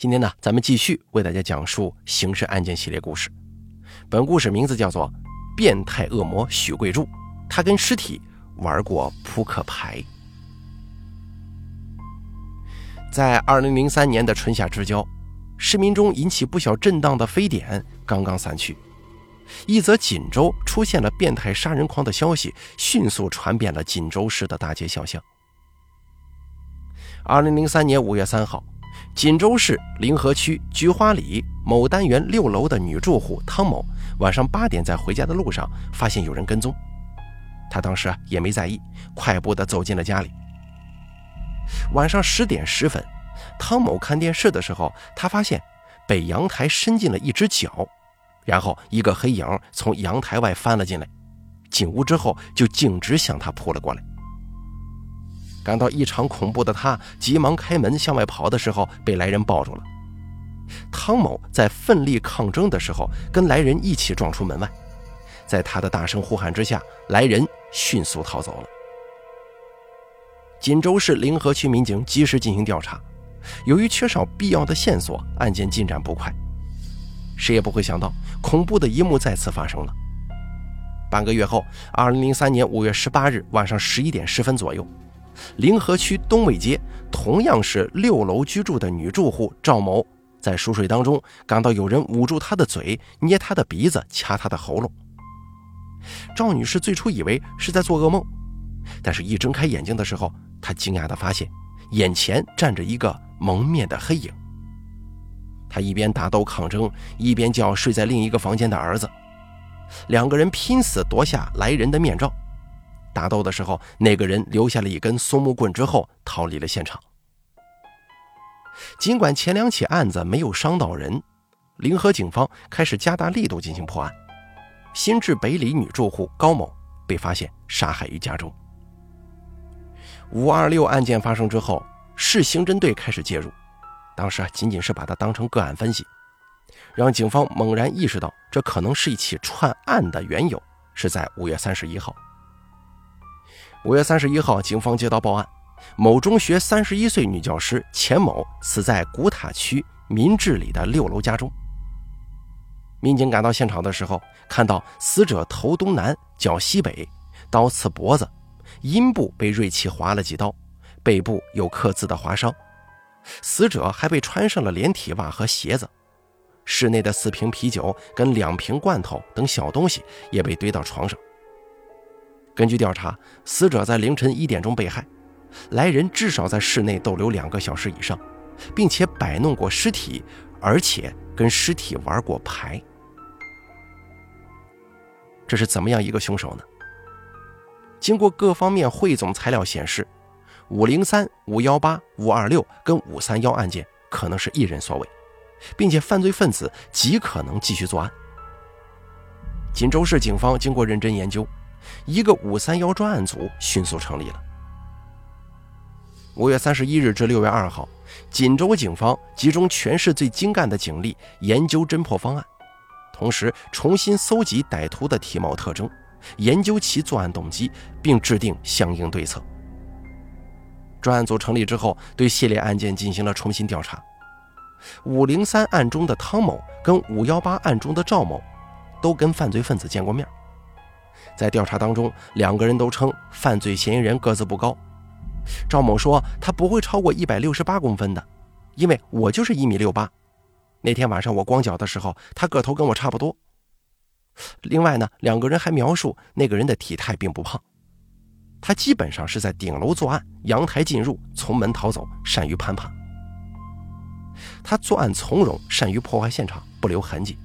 今天呢，咱们继续为大家讲述刑事案件系列故事。本故事名字叫做《变态恶魔许贵柱》，他跟尸体玩过扑克牌。在二零零三年的春夏之交，市民中引起不小震荡的非典刚刚散去，一则锦州出现了变态杀人狂的消息迅速传遍了锦州市的大街小巷。二零零三年五月三号。锦州市临河区菊花里某单元六楼的女住户汤某，晚上八点在回家的路上发现有人跟踪，她当时啊也没在意，快步的走进了家里。晚上十点十分，汤某看电视的时候，她发现北阳台伸进了一只脚，然后一个黑影从阳台外翻了进来，进屋之后就径直向她扑了过来。感到异常恐怖的他，急忙开门向外跑的时候，被来人抱住了。汤某在奋力抗争的时候，跟来人一起撞出门外。在他的大声呼喊之下，来人迅速逃走了。锦州市临河区民警及时进行调查，由于缺少必要的线索，案件进展不快。谁也不会想到，恐怖的一幕再次发生了。半个月后，二零零三年五月十八日晚上十一点十分左右。临河区东卫街，同样是六楼居住的女住户赵某，在熟睡当中感到有人捂住她的嘴，捏她的鼻子，掐她的喉咙。赵女士最初以为是在做噩梦，但是一睁开眼睛的时候，她惊讶地发现眼前站着一个蒙面的黑影。她一边打斗抗争，一边叫睡在另一个房间的儿子，两个人拼死夺下来人的面罩。打斗的时候，那个人留下了一根松木棍，之后逃离了现场。尽管前两起案子没有伤到人，临河警方开始加大力度进行破案。新至北里女住户高某被发现杀害于家中。五二六案件发生之后，市刑侦队开始介入，当时啊仅仅是把它当成个案分析，让警方猛然意识到这可能是一起串案的缘由是在五月三十一号。五月三十一号，警方接到报案，某中学三十一岁女教师钱某死在古塔区民治里的六楼家中。民警赶到现场的时候，看到死者头东南，脚西北，刀刺脖子，阴部被锐器划了几刀，背部有刻字的划伤，死者还被穿上了连体袜和鞋子。室内的四瓶啤酒跟两瓶罐头等小东西也被堆到床上。根据调查，死者在凌晨一点钟被害，来人至少在室内逗留两个小时以上，并且摆弄过尸体，而且跟尸体玩过牌。这是怎么样一个凶手呢？经过各方面汇总材料显示，五零三、五幺八、五二六跟五三幺案件可能是一人所为，并且犯罪分子极可能继续作案。锦州市警方经过认真研究。一个五三幺专案组迅速成立了。五月三十一日至六月二号，锦州警方集中全市最精干的警力研究侦破方案，同时重新搜集歹徒的体貌特征，研究其作案动机，并制定相应对策。专案组成立之后，对系列案件进行了重新调查。五零三案中的汤某跟五幺八案中的赵某，都跟犯罪分子见过面。在调查当中，两个人都称犯罪嫌疑人个子不高。赵某说他不会超过一百六十八公分的，因为我就是一米六八。那天晚上我光脚的时候，他个头跟我差不多。另外呢，两个人还描述那个人的体态并不胖，他基本上是在顶楼作案，阳台进入，从门逃走，善于攀爬。他作案从容，善于破坏现场，不留痕迹。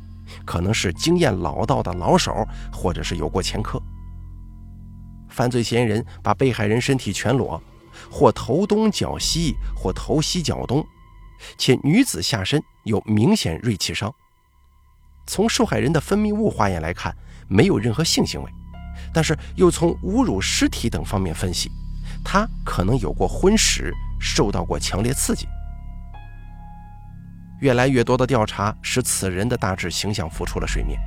可能是经验老道的老手，或者是有过前科。犯罪嫌疑人把被害人身体全裸，或头东脚西，或头西脚东，且女子下身有明显锐器伤。从受害人的分泌物化验来看，没有任何性行为，但是又从侮辱尸体等方面分析，他可能有过婚史，受到过强烈刺激。越来越多的调查使此人的大致形象浮出了水面，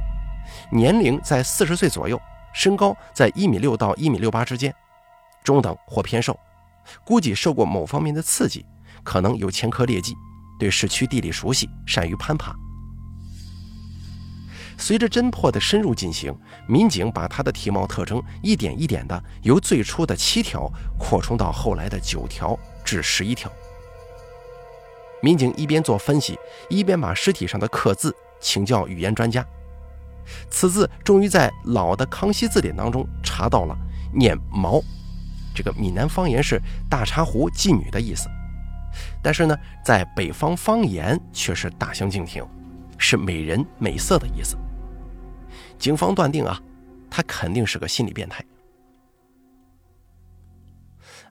年龄在四十岁左右，身高在一米六到一米六八之间，中等或偏瘦，估计受过某方面的刺激，可能有前科劣迹，对市区地理熟悉，善于攀爬。随着侦破的深入进行，民警把他的体貌特征一点一点的由最初的七条扩充到后来的九条至十一条。民警一边做分析，一边把尸体上的刻字请教语言专家。此字终于在老的康熙字典当中查到了，念“毛”，这个闽南方言是大茶壶妓女的意思，但是呢，在北方方言却是大相径庭，是美人、美色的意思。警方断定啊，他肯定是个心理变态。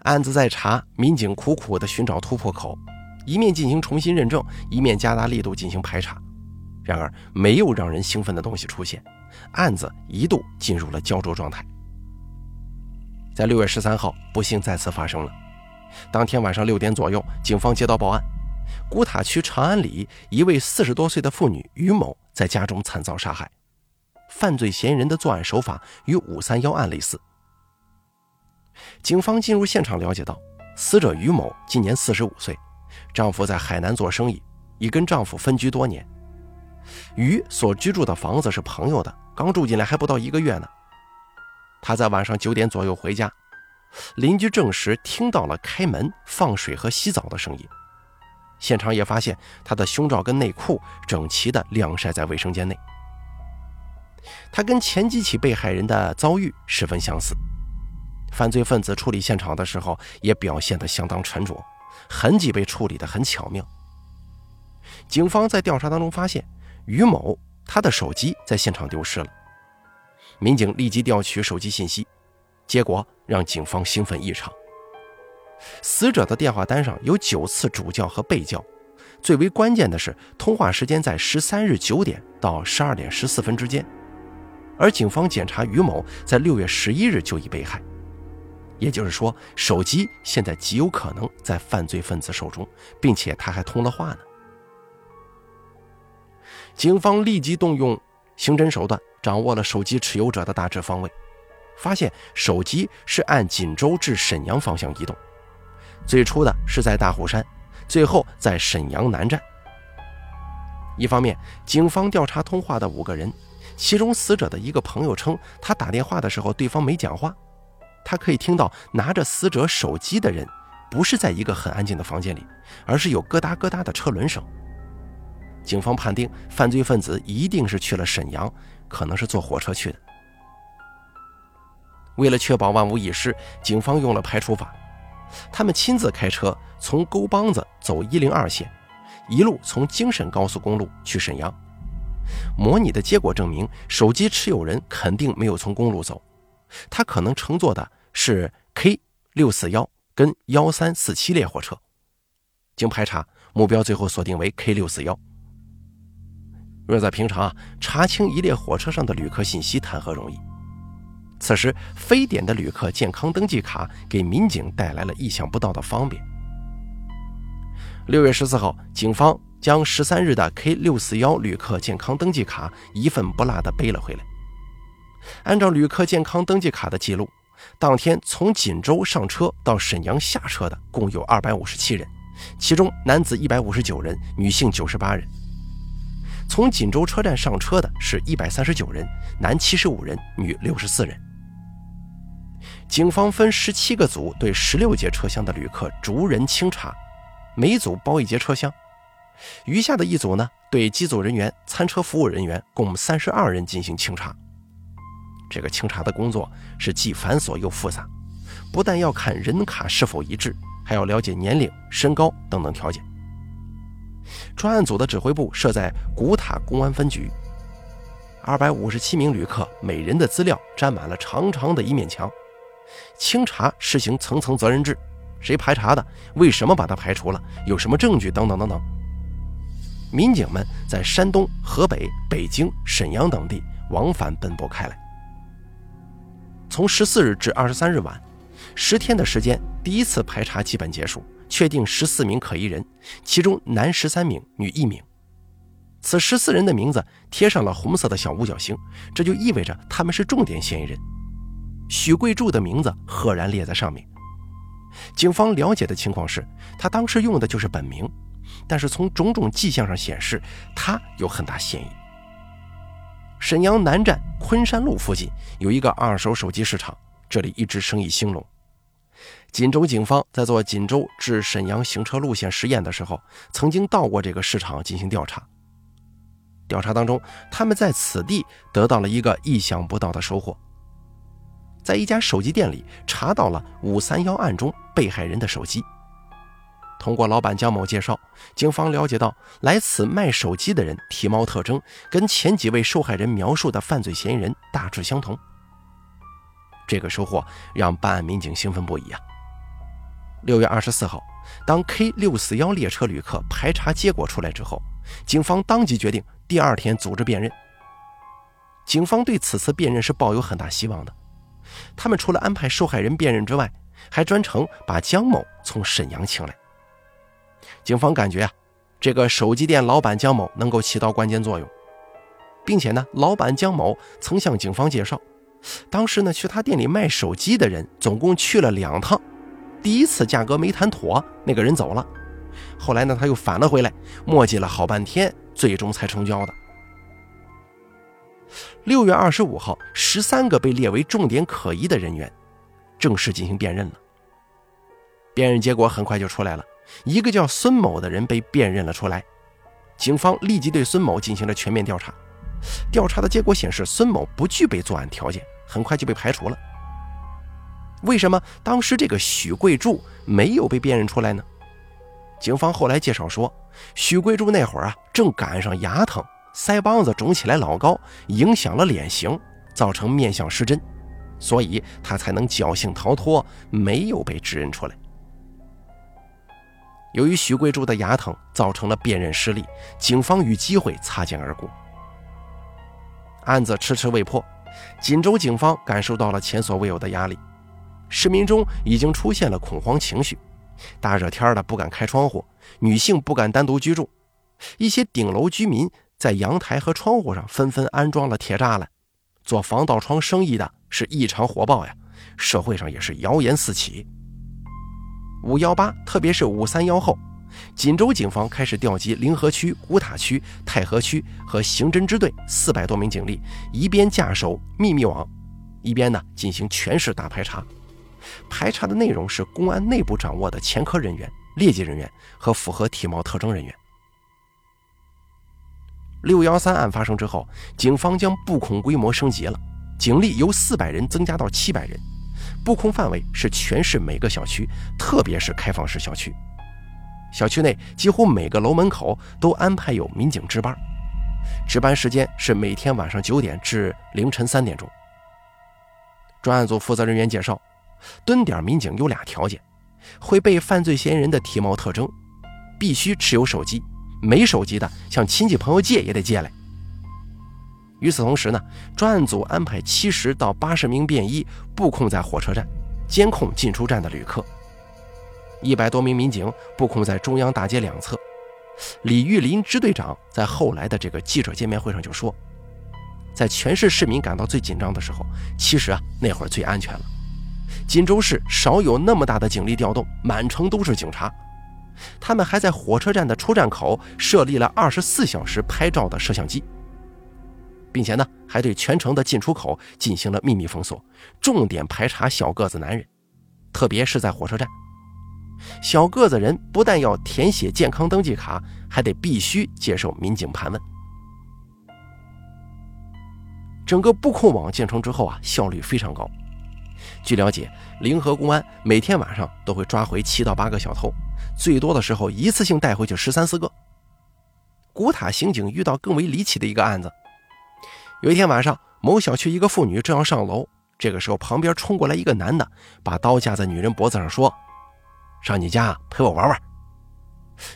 案子在查，民警苦苦地寻找突破口，一面进行重新认证，一面加大力度进行排查。然而，没有让人兴奋的东西出现，案子一度进入了焦灼状态。在六月十三号，不幸再次发生了。当天晚上六点左右，警方接到报案，古塔区长安里一位四十多岁的妇女于某在家中惨遭杀害。犯罪嫌疑人的作案手法与五三幺案类似。警方进入现场了解到，死者于某今年四十五岁，丈夫在海南做生意，已跟丈夫分居多年。于所居住的房子是朋友的，刚住进来还不到一个月呢。他在晚上九点左右回家，邻居证实听到了开门、放水和洗澡的声音。现场也发现他的胸罩跟内裤整齐地晾晒在卫生间内。他跟前几起被害人的遭遇十分相似，犯罪分子处理现场的时候也表现得相当沉着，痕迹被处理得很巧妙。警方在调查当中发现，于某他的手机在现场丢失了，民警立即调取手机信息，结果让警方兴奋异常。死者的电话单上有九次主叫和被叫，最为关键的是通话时间在十三日九点到十二点十四分之间。而警方检查于某在六月十一日就已被害，也就是说，手机现在极有可能在犯罪分子手中，并且他还通了话呢。警方立即动用刑侦手段，掌握了手机持有者的大致方位，发现手机是按锦州至沈阳方向移动，最初的是在大虎山，最后在沈阳南站。一方面，警方调查通话的五个人。其中死者的一个朋友称，他打电话的时候，对方没讲话，他可以听到拿着死者手机的人不是在一个很安静的房间里，而是有咯哒咯哒的车轮声。警方判定犯罪分子一定是去了沈阳，可能是坐火车去的。为了确保万无一失，警方用了排除法，他们亲自开车从沟帮子走一零二线，一路从京沈高速公路去沈阳。模拟的结果证明，手机持有人肯定没有从公路走，他可能乘坐的是 K 六四幺跟幺三四七列火车。经排查，目标最后锁定为 K 六四幺。若在平常啊，查清一列火车上的旅客信息谈何容易？此时，非典的旅客健康登记卡给民警带来了意想不到的方便。六月十四号，警方。将十三日的 K 六四幺旅客健康登记卡一份不落的背了回来。按照旅客健康登记卡的记录，当天从锦州上车到沈阳下车的共有二百五十七人，其中男子一百五十九人，女性九十八人。从锦州车站上车的是一百三十九人，男七十五人，女六十四人。警方分十七个组对十六节车厢的旅客逐人清查，每组包一节车厢。余下的一组呢，对机组人员、餐车服务人员共三十二人进行清查。这个清查的工作是既繁琐又复杂，不但要看人卡是否一致，还要了解年龄、身高等等条件。专案组的指挥部设在古塔公安分局。二百五十七名旅客每人的资料占满了长长的一面墙。清查实行层层责任制，谁排查的？为什么把他排除了？有什么证据？等等等等。民警们在山东、河北、北京、沈阳等地往返奔波开来。从十四日至二十三日晚，十天的时间，第一次排查基本结束，确定十四名可疑人，其中男十三名，女一名。此十四人的名字贴上了红色的小五角星，这就意味着他们是重点嫌疑人。许贵柱的名字赫然列在上面。警方了解的情况是，他当时用的就是本名。但是从种种迹象上显示，他有很大嫌疑。沈阳南站昆山路附近有一个二手手机市场，这里一直生意兴隆。锦州警方在做锦州至沈阳行车路线实验的时候，曾经到过这个市场进行调查。调查当中，他们在此地得到了一个意想不到的收获，在一家手机店里查到了“五三幺”案中被害人的手机。通过老板江某介绍，警方了解到来此卖手机的人体貌特征跟前几位受害人描述的犯罪嫌疑人大致相同。这个收获让办案民警兴奋不已啊！六月二十四号，当 K 六四幺列车旅客排查结果出来之后，警方当即决定第二天组织辨认。警方对此次辨认是抱有很大希望的，他们除了安排受害人辨认之外，还专程把江某从沈阳请来。警方感觉啊，这个手机店老板江某能够起到关键作用，并且呢，老板江某曾向警方介绍，当时呢去他店里卖手机的人总共去了两趟，第一次价格没谈妥，那个人走了，后来呢他又返了回来，磨叽了好半天，最终才成交的。六月二十五号，十三个被列为重点可疑的人员正式进行辨认了，辨认结果很快就出来了。一个叫孙某的人被辨认了出来，警方立即对孙某进行了全面调查。调查的结果显示，孙某不具备作案条件，很快就被排除了。为什么当时这个许贵柱没有被辨认出来呢？警方后来介绍说，许贵柱那会儿啊，正赶上牙疼，腮帮子肿起来老高，影响了脸型，造成面相失真，所以他才能侥幸逃脱，没有被指认出来。由于许贵柱的牙疼造成了辨认失利，警方与机会擦肩而过。案子迟迟未破，锦州警方感受到了前所未有的压力，市民中已经出现了恐慌情绪，大热天的不敢开窗户，女性不敢单独居住，一些顶楼居民在阳台和窗户上纷纷安装了铁栅栏，做防盗窗生意的是异常火爆呀，社会上也是谣言四起。五幺八，特别是五三幺后，锦州警方开始调集临河区、古塔区、太和区和刑侦支队四百多名警力，一边架守秘密网，一边呢进行全市大排查。排查的内容是公安内部掌握的前科人员、劣迹人员和符合体貌特征人员。六幺三案发生之后，警方将布控规模升级了，警力由四百人增加到七百人。布控范围是全市每个小区，特别是开放式小区。小区内几乎每个楼门口都安排有民警值班，值班时间是每天晚上九点至凌晨三点钟。专案组负责人员介绍，蹲点民警有俩条件：会背犯罪嫌疑人的体貌特征，必须持有手机，没手机的向亲戚朋友借也得借来。与此同时呢，专案组安排七十到八十名便衣布控在火车站，监控进出站的旅客。一百多名民警布控在中央大街两侧。李玉林支队长在后来的这个记者见面会上就说，在全市市民感到最紧张的时候，其实啊那会儿最安全了。锦州市少有那么大的警力调动，满城都是警察，他们还在火车站的出站口设立了二十四小时拍照的摄像机。并且呢，还对全城的进出口进行了秘密封锁，重点排查小个子男人，特别是在火车站。小个子人不但要填写健康登记卡，还得必须接受民警盘问。整个布控网建成之后啊，效率非常高。据了解，临河公安每天晚上都会抓回七到八个小偷，最多的时候一次性带回去十三四个。古塔刑警遇到更为离奇的一个案子。有一天晚上，某小区一个妇女正要上楼，这个时候旁边冲过来一个男的，把刀架在女人脖子上，说：“上你家陪我玩玩。”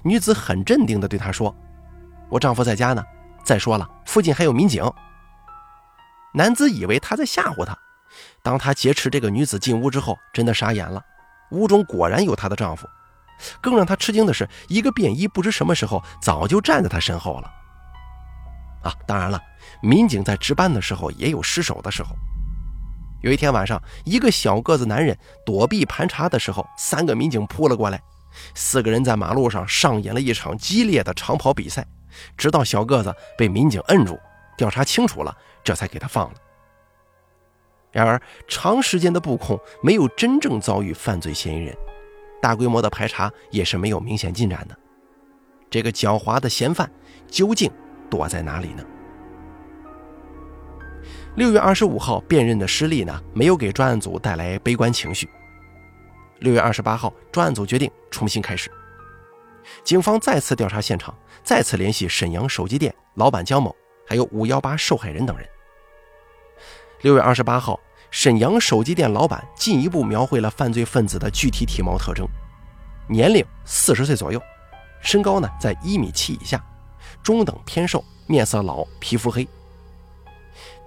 女子很镇定地对他说：“我丈夫在家呢。再说了，附近还有民警。”男子以为他在吓唬他，当他劫持这个女子进屋之后，真的傻眼了，屋中果然有她的丈夫。更让他吃惊的是，一个便衣不知什么时候早就站在他身后了。啊，当然了。民警在值班的时候也有失手的时候。有一天晚上，一个小个子男人躲避盘查的时候，三个民警扑了过来，四个人在马路上上演了一场激烈的长跑比赛，直到小个子被民警摁住，调查清楚了，这才给他放了。然而，长时间的布控没有真正遭遇犯罪嫌疑人，大规模的排查也是没有明显进展的。这个狡猾的嫌犯究竟躲在哪里呢？六月二十五号辨认的失利呢，没有给专案组带来悲观情绪。六月二十八号，专案组决定重新开始。警方再次调查现场，再次联系沈阳手机店老板江某，还有五幺八受害人等人。六月二十八号，沈阳手机店老板进一步描绘了犯罪分子的具体体貌特征：年龄四十岁左右，身高呢在一米七以下，中等偏瘦，面色老，皮肤黑。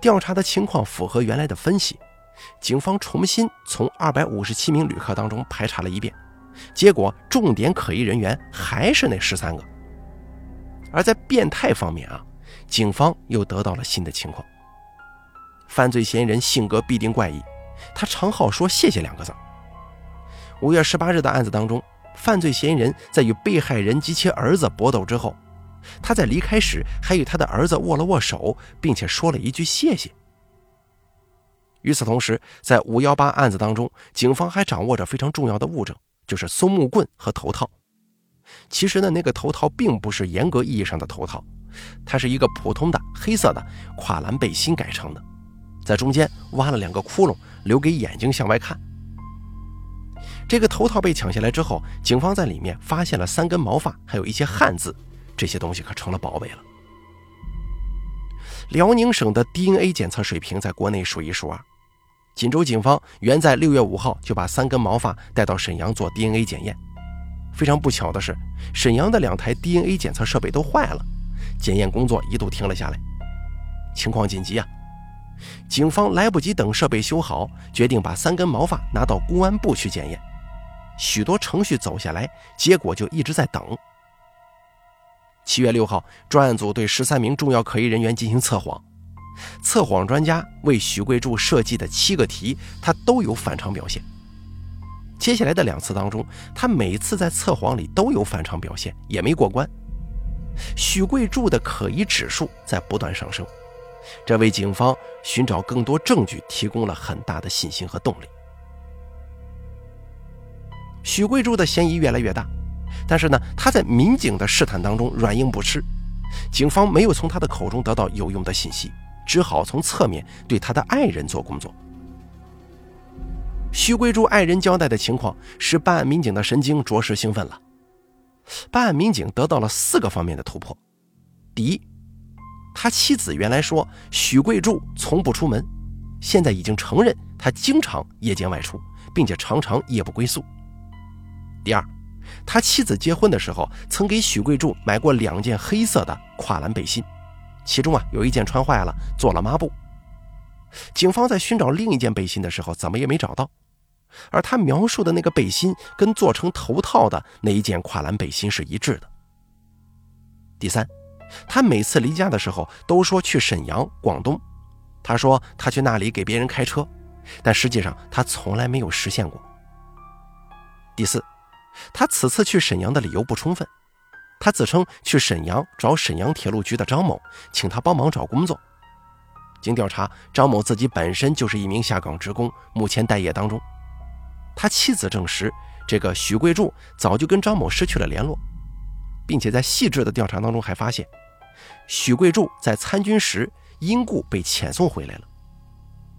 调查的情况符合原来的分析。警方重新从二百五十七名旅客当中排查了一遍，结果重点可疑人员还是那十三个。而在变态方面啊，警方又得到了新的情况。犯罪嫌疑人性格必定怪异，他常好说“谢谢”两个字。五月十八日的案子当中，犯罪嫌疑人在与被害人及其儿子搏斗之后，他在离开时还与他的儿子握了握手，并且说了一句“谢谢”。与此同时，在五幺八案子当中，警方还掌握着非常重要的物证，就是松木棍和头套。其实呢，那个头套并不是严格意义上的头套，它是一个普通的黑色的跨栏背心改成的，在中间挖了两个窟窿，留给眼睛向外看。这个头套被抢下来之后，警方在里面发现了三根毛发，还有一些汉字，这些东西可成了宝贝了。辽宁省的 DNA 检测水平在国内数一数二。锦州警方原在六月五号就把三根毛发带到沈阳做 DNA 检验。非常不巧的是，沈阳的两台 DNA 检测设备都坏了，检验工作一度停了下来。情况紧急啊！警方来不及等设备修好，决定把三根毛发拿到公安部去检验。许多程序走下来，结果就一直在等。七月六号，专案组对十三名重要可疑人员进行测谎。测谎专家为许贵柱设计的七个题，他都有反常表现。接下来的两次当中，他每次在测谎里都有反常表现，也没过关。许贵柱的可疑指数在不断上升，这为警方寻找更多证据提供了很大的信心和动力。许贵柱的嫌疑越来越大，但是呢，他在民警的试探当中软硬不吃，警方没有从他的口中得到有用的信息。只好从侧面对他的爱人做工作。许贵柱爱人交代的情况使办案民警的神经着实兴奋了。办案民警得到了四个方面的突破：第一，他妻子原来说许贵柱从不出门，现在已经承认他经常夜间外出，并且常常夜不归宿；第二，他妻子结婚的时候曾给许贵柱买过两件黑色的跨栏背心。其中啊，有一件穿坏了，做了抹布。警方在寻找另一件背心的时候，怎么也没找到。而他描述的那个背心，跟做成头套的那一件跨栏背心是一致的。第三，他每次离家的时候都说去沈阳、广东。他说他去那里给别人开车，但实际上他从来没有实现过。第四，他此次去沈阳的理由不充分。他自称去沈阳找沈阳铁路局的张某，请他帮忙找工作。经调查，张某自己本身就是一名下岗职工，目前待业当中。他妻子证实，这个许贵柱早就跟张某失去了联络，并且在细致的调查当中还发现，许贵柱在参军时因故被遣送回来了。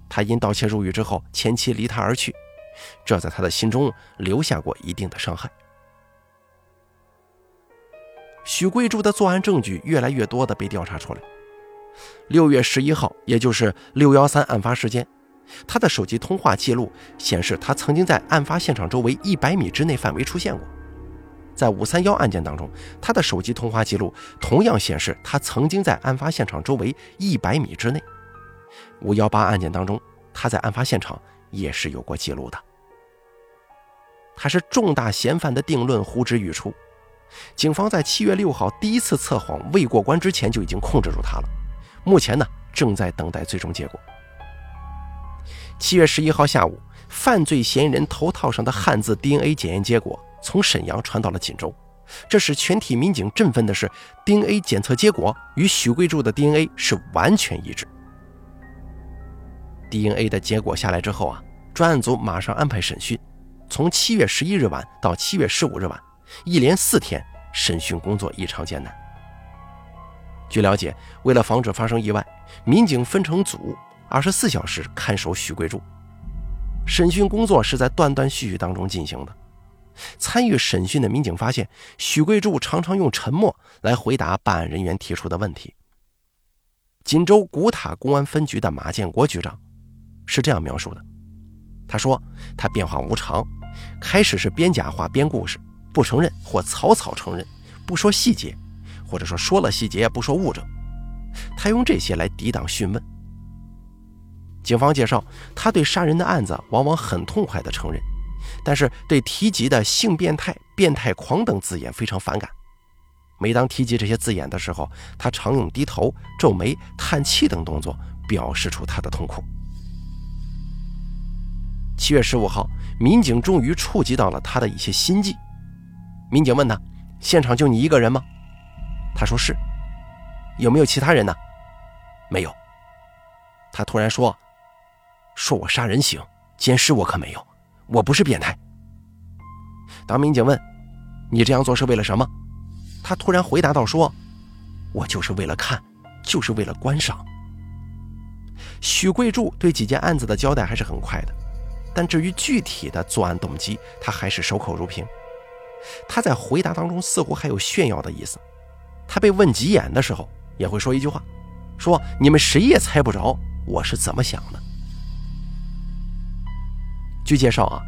他因盗窃入狱之后，前妻离他而去，这在他的心中留下过一定的伤害。许贵柱的作案证据越来越多的被调查出来。六月十一号，也就是六幺三案发时间，他的手机通话记录显示，他曾经在案发现场周围一百米之内范围出现过。在五三幺案件当中，他的手机通话记录同样显示，他曾经在案发现场周围一百米之内。五幺八案件当中，他在案发现场也是有过记录的。他是重大嫌犯的定论呼之欲出。警方在七月六号第一次测谎未过关之前就已经控制住他了，目前呢正在等待最终结果。七月十一号下午，犯罪嫌疑人头套上的汉字 DNA 检验结果从沈阳传到了锦州，这使全体民警振奋的是，DNA 检测结果与许贵柱的 DNA 是完全一致。DNA 的结果下来之后啊，专案组马上安排审讯，从七月十一日晚到七月十五日晚，一连四天审讯工作异常艰难。据了解，为了防止发生意外，民警分成组，二十四小时看守许贵柱。审讯工作是在断断续续当中进行的。参与审讯的民警发现，许贵柱常常用沉默来回答办案人员提出的问题。锦州古塔公安分局的马建国局长是这样描述的：“他说，他变化无常，开始是编假话编故事，不承认或草草承认，不说细节，或者说说了细节不说物证，他用这些来抵挡讯问。”警方介绍，他对杀人的案子往往很痛快地承认，但是对提及的性变态、变态狂等字眼非常反感。每当提及这些字眼的时候，他常用低头、皱眉、叹气等动作表示出他的痛苦。七月十五号，民警终于触及到了他的一些心迹。民警问他：“现场就你一个人吗？”他说：“是。”“有没有其他人呢？”“没有。”他突然说。说我杀人行，奸尸我可没有，我不是变态。当民警问：“你这样做是为了什么？”他突然回答道：“说，我就是为了看，就是为了观赏。”许贵柱对几件案子的交代还是很快的，但至于具体的作案动机，他还是守口如瓶。他在回答当中似乎还有炫耀的意思。他被问急眼的时候，也会说一句话：“说你们谁也猜不着我是怎么想的。”据介绍啊，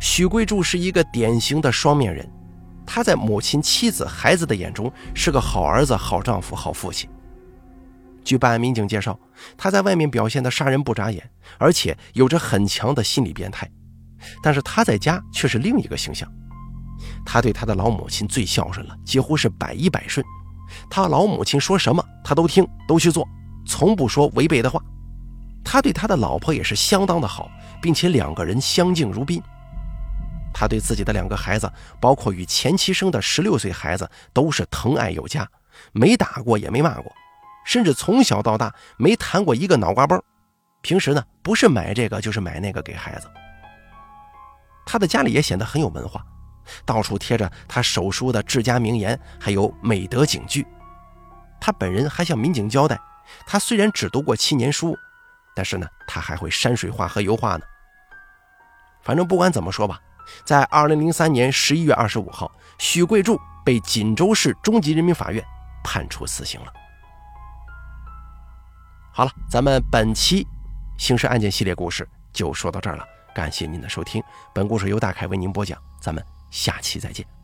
许贵柱是一个典型的双面人，他在母亲、妻子、孩子的眼中是个好儿子、好丈夫、好父亲。据办案民警介绍，他在外面表现的杀人不眨眼，而且有着很强的心理变态，但是他在家却是另一个形象。他对他的老母亲最孝顺了，几乎是百依百顺，他老母亲说什么他都听，都去做，从不说违背的话。他对他的老婆也是相当的好。并且两个人相敬如宾。他对自己的两个孩子，包括与前妻生的十六岁孩子，都是疼爱有加，没打过也没骂过，甚至从小到大没谈过一个脑瓜崩。平时呢，不是买这个就是买那个给孩子。他的家里也显得很有文化，到处贴着他手书的治家名言，还有美德警句。他本人还向民警交代，他虽然只读过七年书。但是呢，他还会山水画和油画呢。反正不管怎么说吧，在二零零三年十一月二十五号，许贵柱被锦州市中级人民法院判处死刑了。好了，咱们本期刑事案件系列故事就说到这儿了，感谢您的收听。本故事由大凯为您播讲，咱们下期再见。